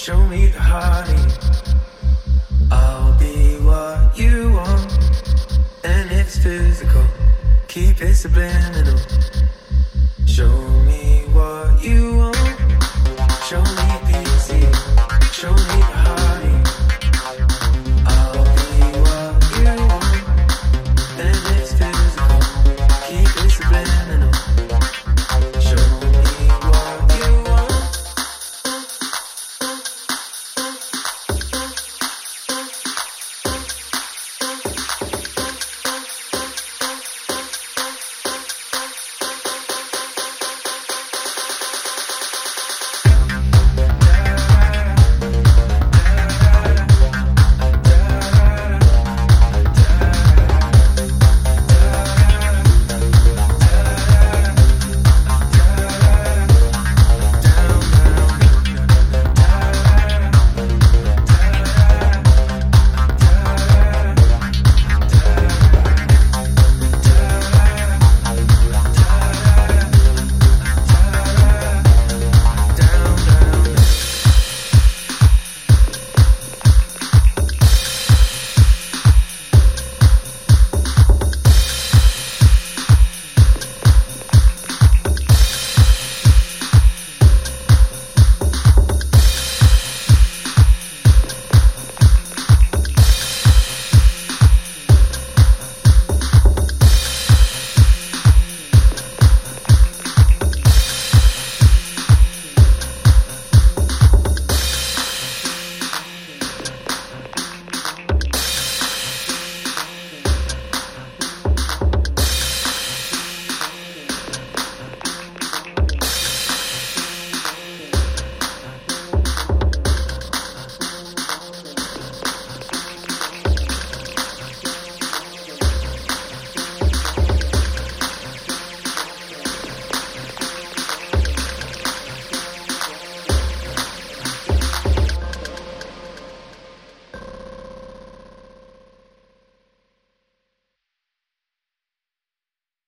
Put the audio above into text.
Show me the honey. I'll be what you want. And it's physical. Keep it subliminal. Show me what you want. Show me. Show me.